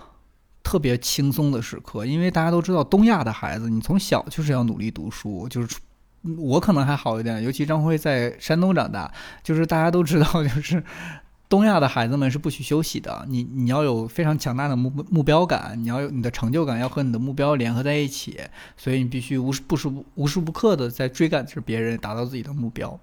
特别轻松的时刻，因为大家都知道东亚的孩子，你从小就是要努力读书，就是我可能还好一点，尤其张辉在山东长大，就是大家都知道就是。东亚的孩子们是不许休息的，你你要有非常强大的目目标感，你要有你的成就感，要和你的目标联合在一起，所以你必须无时不时无时不刻的在追赶着别人，达到自己的目标。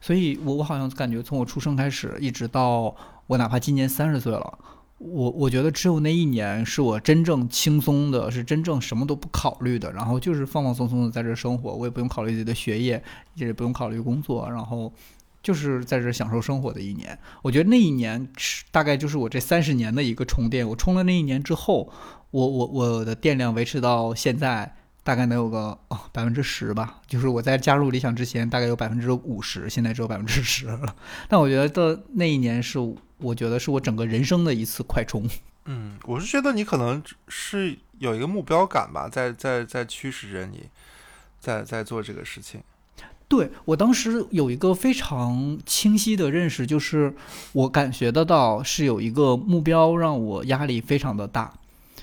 所以我我好像感觉从我出生开始，一直到我哪怕今年三十岁了，我我觉得只有那一年是我真正轻松的，是真正什么都不考虑的，然后就是放放松松的在这生活，我也不用考虑自己的学业，也不用考虑工作，然后。就是在这享受生活的一年，我觉得那一年是大概就是我这三十年的一个充电。我充了那一年之后，我我我的电量维持到现在，大概能有个哦百分之十吧。就是我在加入理想之前，大概有百分之五十，现在只有百分之十了。但我觉得那一年是，我觉得是我整个人生的一次快充。嗯，我是觉得你可能是有一个目标感吧，在在在驱使着你，在在做这个事情。对我当时有一个非常清晰的认识，就是我感觉得到是有一个目标让我压力非常的大，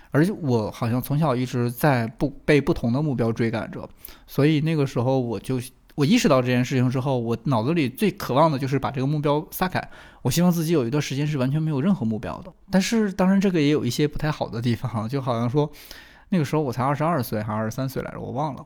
而且我好像从小一直在不被不同的目标追赶着，所以那个时候我就我意识到这件事情之后，我脑子里最渴望的就是把这个目标撒开。我希望自己有一段时间是完全没有任何目标的，但是当然这个也有一些不太好的地方，就好像说那个时候我才二十二岁还是二十三岁来着，我忘了。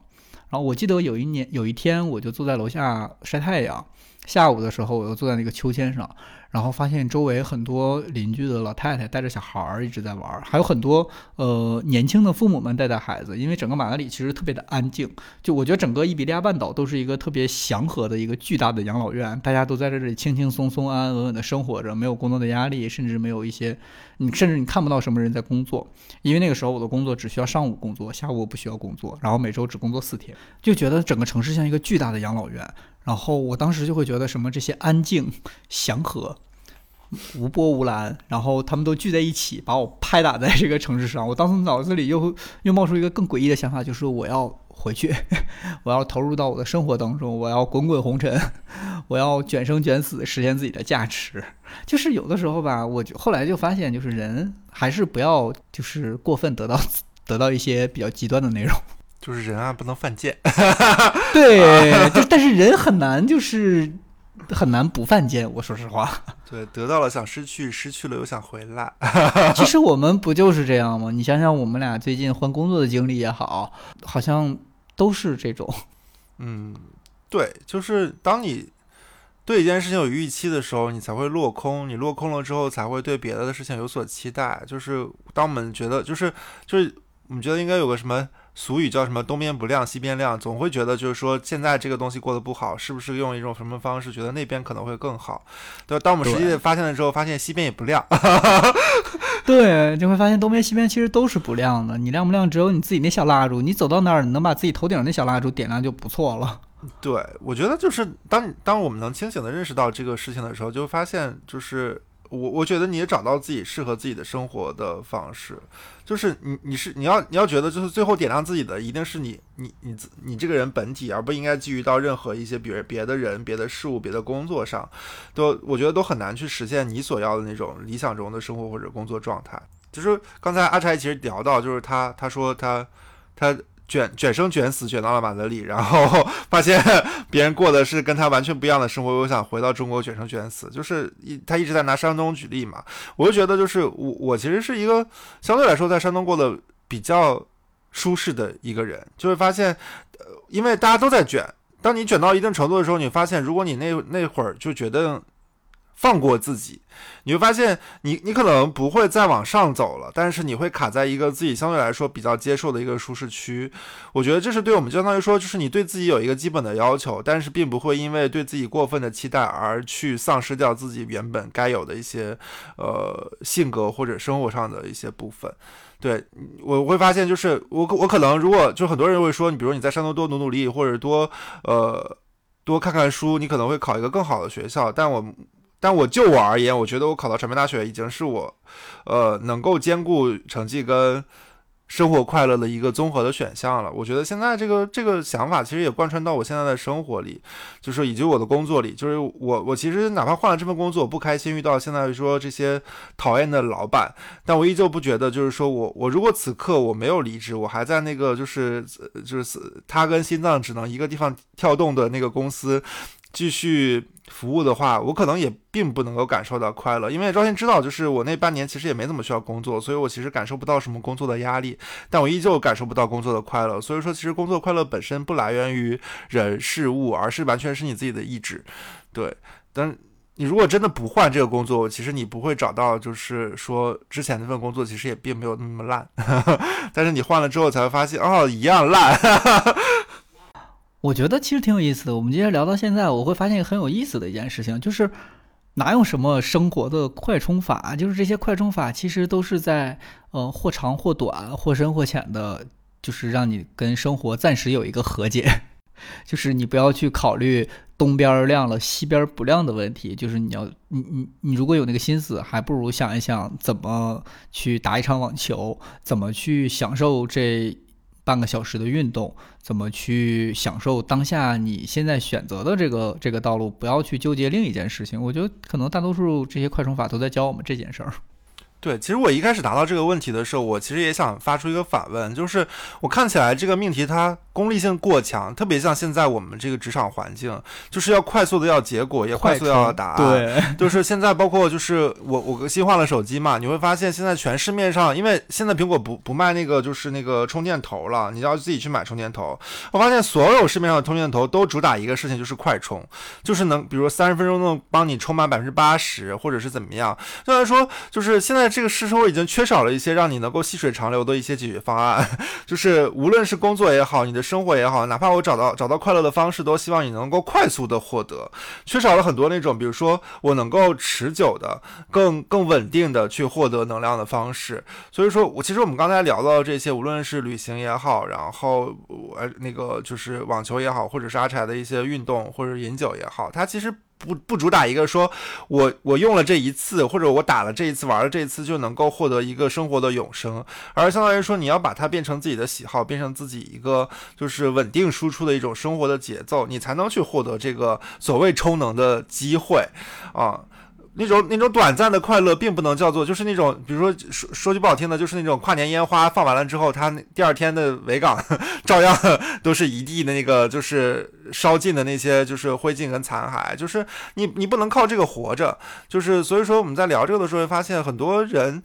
然后我记得有一年有一天，我就坐在楼下晒太阳。下午的时候，我又坐在那个秋千上，然后发现周围很多邻居的老太太带着小孩儿一直在玩，还有很多呃年轻的父母们带带孩子。因为整个马德里其实特别的安静，就我觉得整个伊比利亚半岛都是一个特别祥和的一个巨大的养老院，大家都在这里轻轻松松、安安稳稳的生活着，没有工作的压力，甚至没有一些你甚至你看不到什么人在工作。因为那个时候我的工作只需要上午工作，下午我不需要工作，然后每周只工作四天，就觉得整个城市像一个巨大的养老院。然后我当时就会觉得什么这些安静、祥和、无波无澜，然后他们都聚在一起，把我拍打在这个城市上。我当时脑子里又又冒出一个更诡异的想法，就是我要回去，(laughs) 我要投入到我的生活当中，我要滚滚红尘，我要卷生卷死，实现自己的价值。就是有的时候吧，我就后来就发现，就是人还是不要就是过分得到得到一些比较极端的内容。就是人啊，不能犯贱。(laughs) 对，就但是人很难，就是很难不犯贱。我说实话，对，得到了想失去，失去了又想回来。(laughs) 其实我们不就是这样吗？你想想，我们俩最近换工作的经历也好，好像都是这种。嗯，对，就是当你对一件事情有预期的时候，你才会落空。你落空了之后，才会对别的的事情有所期待。就是当我们觉得，就是就是我们觉得应该有个什么。俗语叫什么“东边不亮西边亮”，总会觉得就是说现在这个东西过得不好，是不是用一种什么方式觉得那边可能会更好？对，当我们实际发现了之后，发现西边也不亮。对，就会发现东边西边其实都是不亮的。你亮不亮，只有你自己那小蜡烛。你走到那儿，你能把自己头顶那小蜡烛点亮就不错了。对，我觉得就是当当我们能清醒的认识到这个事情的时候，就会发现就是。我我觉得你也找到自己适合自己的生活的方式，就是你你是你要你要觉得就是最后点亮自己的一定是你你你你这个人本体，而不应该基于到任何一些别别的人、别的事物、别的工作上，都我觉得都很难去实现你所要的那种理想中的生活或者工作状态。就是刚才阿柴其实聊到，就是他他说他他。卷卷生卷死，卷到了马德里，然后 (laughs) 发现别人过的是跟他完全不一样的生活，我想回到中国卷生卷死，就是一他一直在拿山东举例嘛，我就觉得就是我我其实是一个相对来说在山东过得比较舒适的一个人，就会发现，呃，因为大家都在卷，当你卷到一定程度的时候，你发现如果你那那会儿就觉得。放过自己，你会发现，你你可能不会再往上走了，但是你会卡在一个自己相对来说比较接受的一个舒适区。我觉得这是对我们相当于说，就是你对自己有一个基本的要求，但是并不会因为对自己过分的期待而去丧失掉自己原本该有的一些呃性格或者生活上的一些部分。对我会发现，就是我我可能如果就很多人会说，你比如你在山东多努努力，或者多呃多看看书，你可能会考一个更好的学校，但我。但我就我而言，我觉得我考到传媒大学已经是我，呃，能够兼顾成绩跟生活快乐的一个综合的选项了。我觉得现在这个这个想法其实也贯穿到我现在的生活里，就是以及我的工作里。就是我我其实哪怕换了这份工作，我不开心，遇到现在说这些讨厌的老板，但我依旧不觉得，就是说我我如果此刻我没有离职，我还在那个就是就是他跟心脏只能一个地方跳动的那个公司继续。服务的话，我可能也并不能够感受到快乐，因为赵鑫知道，就是我那半年其实也没怎么需要工作，所以我其实感受不到什么工作的压力，但我依旧感受不到工作的快乐。所以说，其实工作快乐本身不来源于人事物，而是完全是你自己的意志。对，但你如果真的不换这个工作，其实你不会找到，就是说之前那份工作其实也并没有那么烂，(laughs) 但是你换了之后才会发现，哦，一样烂。我觉得其实挺有意思的。我们今天聊到现在，我会发现一个很有意思的一件事情，就是哪有什么生活的快充法，就是这些快充法其实都是在呃或长或短、或深或浅的就是让你跟生活暂时有一个和解，(laughs) 就是你不要去考虑东边亮了西边不亮的问题，就是你要你你你如果有那个心思，还不如想一想怎么去打一场网球，怎么去享受这。半个小时的运动，怎么去享受当下你现在选择的这个这个道路？不要去纠结另一件事情。我觉得可能大多数这些快充法都在教我们这件事儿。对，其实我一开始答到这个问题的时候，我其实也想发出一个反问，就是我看起来这个命题它功利性过强，特别像现在我们这个职场环境，就是要快速的要结果，也快速要答案。对，就是现在包括就是我我新换了手机嘛，你会发现现在全市面上，因为现在苹果不不卖那个就是那个充电头了，你要自己去买充电头。我发现所有市面上的充电头都主打一个事情，就是快充，就是能比如三十分钟能帮你充满百分之八十，或者是怎么样。虽然说就是现在。这个生活已经缺少了一些让你能够细水长流的一些解决方案，(laughs) 就是无论是工作也好，你的生活也好，哪怕我找到找到快乐的方式，都希望你能够快速的获得，缺少了很多那种，比如说我能够持久的、更更稳定的去获得能量的方式。所以说我其实我们刚才聊到这些，无论是旅行也好，然后呃那个就是网球也好，或者是阿柴的一些运动或者饮酒也好，它其实。不不主打一个说，我我用了这一次，或者我打了这一次，玩了这一次就能够获得一个生活的永生，而相当于说你要把它变成自己的喜好，变成自己一个就是稳定输出的一种生活的节奏，你才能去获得这个所谓充能的机会啊。那种那种短暂的快乐，并不能叫做就是那种，比如说说说句不好听的，就是那种跨年烟花放完了之后，它第二天的维港 (laughs) 照样都是一地的那个就是烧尽的那些就是灰烬跟残骸，就是你你不能靠这个活着，就是所以说我们在聊这个的时候，会发现很多人。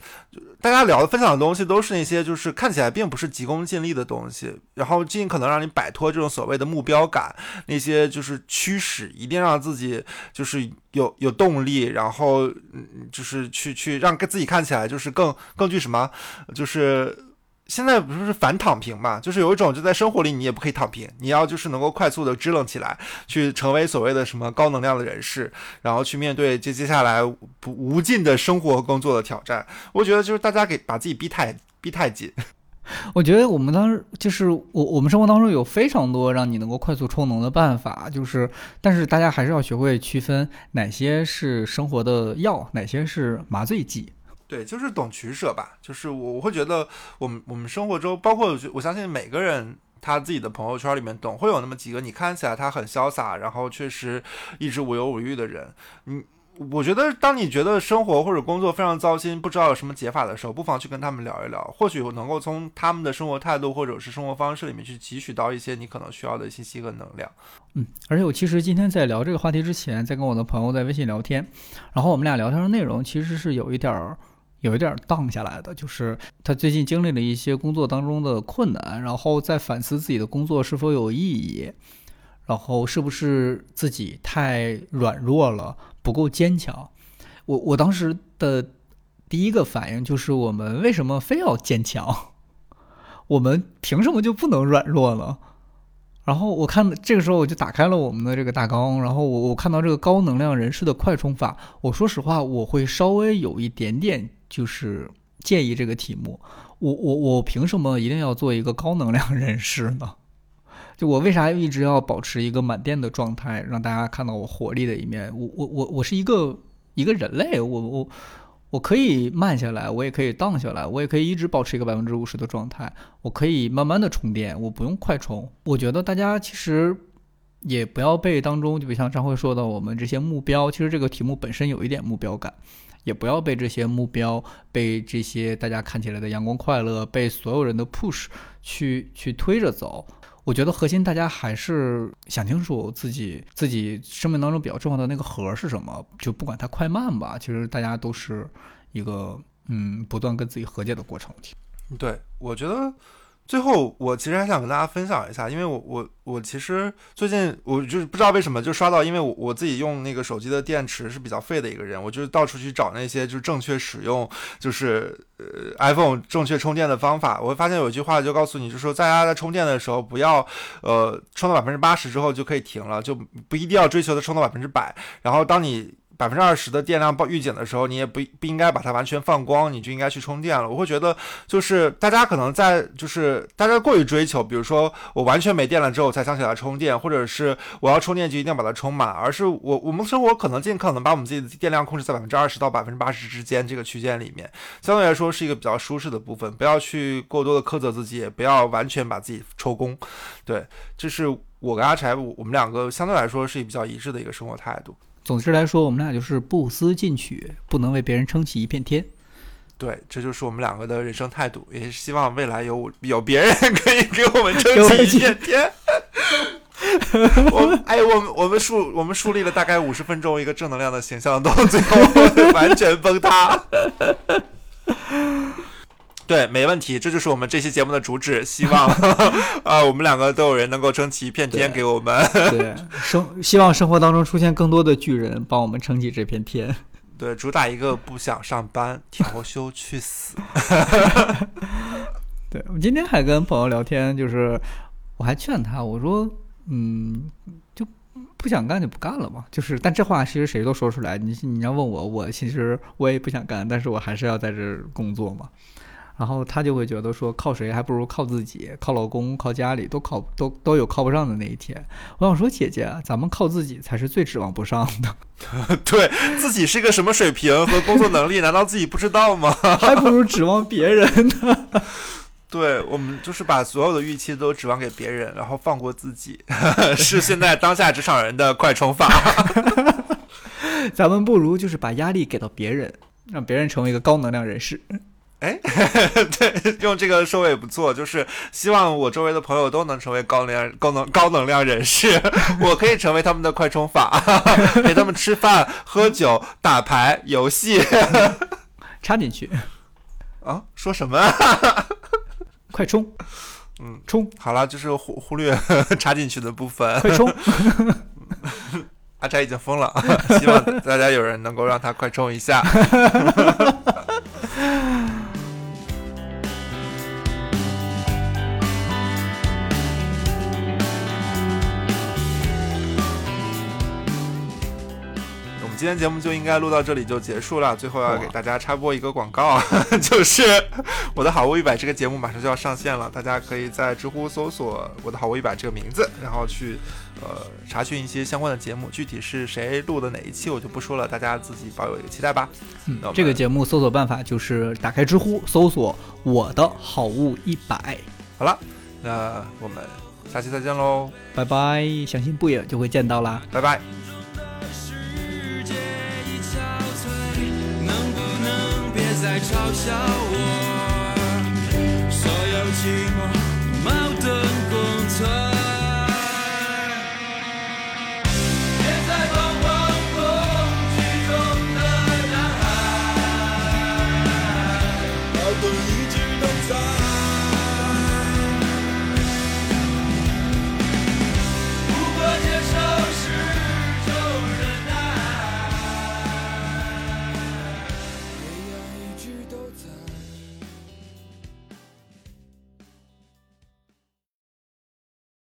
大家聊的分享的东西都是那些就是看起来并不是急功近利的东西，然后尽可能让你摆脱这种所谓的目标感，那些就是驱使，一定让自己就是有有动力，然后嗯就是去去让自己看起来就是更更具什么，就是。现在不是反躺平嘛？就是有一种就在生活里你也不可以躺平，你要就是能够快速的支棱起来，去成为所谓的什么高能量的人士，然后去面对接接下来不无尽的生活和工作的挑战。我觉得就是大家给把自己逼太逼太紧。我觉得我们当时就是我我们生活当中有非常多让你能够快速充能的办法，就是但是大家还是要学会区分哪些是生活的药，哪些是麻醉剂。对，就是懂取舍吧。就是我我会觉得，我们我们生活中，包括我相信每个人他自己的朋友圈里面，总会有那么几个你看起来他很潇洒，然后确实一直无忧无虑的人。你我觉得，当你觉得生活或者工作非常糟心，不知道有什么解法的时候，不妨去跟他们聊一聊，或许能够从他们的生活态度或者是生活方式里面去汲取到一些你可能需要的信息和能量。嗯，而且我其实今天在聊这个话题之前，在跟我的朋友在微信聊天，然后我们俩聊天的内容其实是有一点儿。有一点荡下来的，就是他最近经历了一些工作当中的困难，然后在反思自己的工作是否有意义，然后是不是自己太软弱了，不够坚强。我我当时的第一个反应就是，我们为什么非要坚强？我们凭什么就不能软弱呢？然后我看这个时候我就打开了我们的这个大纲，然后我我看到这个高能量人士的快充法，我说实话，我会稍微有一点点。就是建议这个题目，我我我凭什么一定要做一个高能量 (laughs) 人士呢？就我为啥一直要保持一个满电的状态，让大家看到我活力的一面？我我我我是一个一个人类，我我我可以慢下来，我也可以荡下来，我也可以一直保持一个百分之五十的状态，我可以慢慢的充电，我不用快充。我觉得大家其实也不要被当中，就比如像张辉说的，我们这些目标，其实这个题目本身有一点目标感。也不要被这些目标，被这些大家看起来的阳光快乐，被所有人的 push 去去推着走。我觉得核心大家还是想清楚自己自己生命当中比较重要的那个核是什么。就不管它快慢吧，其实大家都是一个嗯不断跟自己和解的过程。对，我觉得。最后，我其实还想跟大家分享一下，因为我我我其实最近我就是不知道为什么就刷到，因为我我自己用那个手机的电池是比较废的一个人，我就到处去找那些就是正确使用就是呃 iPhone 正确充电的方法。我会发现有一句话就告诉你，就是说大家在充电的时候不要呃充到百分之八十之后就可以停了，就不一定要追求它充到百分之百。然后当你百分之二十的电量报预警的时候，你也不不应该把它完全放光，你就应该去充电了。我会觉得，就是大家可能在就是大家过于追求，比如说我完全没电了之后才想起来充电，或者是我要充电就一定要把它充满，而是我我们生活可能尽可能把我们自己的电量控制在百分之二十到百分之八十之间这个区间里面，相对来说是一个比较舒适的部分，不要去过多的苛责自己，也不要完全把自己抽空。对，这是我跟阿柴，我们两个相对来说是比较一致的一个生活态度。总之来说，我们俩就是不思进取，不能为别人撑起一片天。对，这就是我们两个的人生态度，也是希望未来有有别人 (laughs) 可以给我们撑起一片天。我哎，我们我们树我们树立了大概五十分钟一个正能量的形象，到最后完全崩塌。对，没问题，这就是我们这期节目的主旨。希望 (laughs) 啊，我们两个都有人能够撑起一片天给我们。对，生希望生活当中出现更多的巨人，帮我们撑起这片天。(laughs) 对，主打一个不想上班，调休去死。(laughs) 对我今天还跟朋友聊天，就是我还劝他，我说，嗯，就不想干就不干了嘛。就是，但这话其实谁都说出来。你你要问我，我其实我也不想干，但是我还是要在这工作嘛。然后他就会觉得说靠谁还不如靠自己，靠老公、靠家里都靠都都有靠不上的那一天。我想说姐姐，咱们靠自己才是最指望不上的。(laughs) 对自己是个什么水平和工作能力，难道自己不知道吗？(laughs) 还不如指望别人呢。(laughs) 对我们就是把所有的预期都指望给别人，然后放过自己，是现在当下职场人的快充法。咱们不如就是把压力给到别人，让别人成为一个高能量人士。哎，(laughs) 对，用这个收尾不错，就是希望我周围的朋友都能成为高能量、高能、高能量人士，(laughs) 我可以成为他们的快充法，(laughs) 陪他们吃饭、喝酒、打牌、游戏，插进去啊？说什么？快充，嗯，充好了，就是忽忽略插进去的部分，快充。阿柴已经疯了，希望大家有人能够让他快充一下。今天节目就应该录到这里就结束了。最后要给大家插播一个广告，(laughs) 就是我的好物一百这个节目马上就要上线了，大家可以在知乎搜索我的好物一百这个名字，然后去呃查询一些相关的节目。具体是谁录的哪一期我就不说了，大家自己保有一个期待吧。嗯，这个节目搜索办法就是打开知乎搜索我的好物一百。好了，那我们下期再见喽，拜拜！相信不远就会见到啦，拜拜。世界已憔悴能不能别再嘲笑我？所有寂寞矛盾共存。